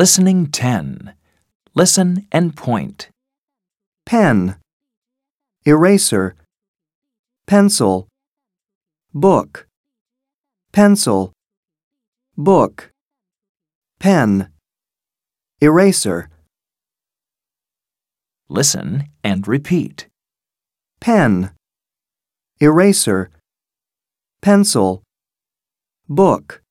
Listening 10. Listen and point. pen, eraser, pencil, book, pencil, book, pen, eraser, Listen and repeat. pen, eraser, pencil, book.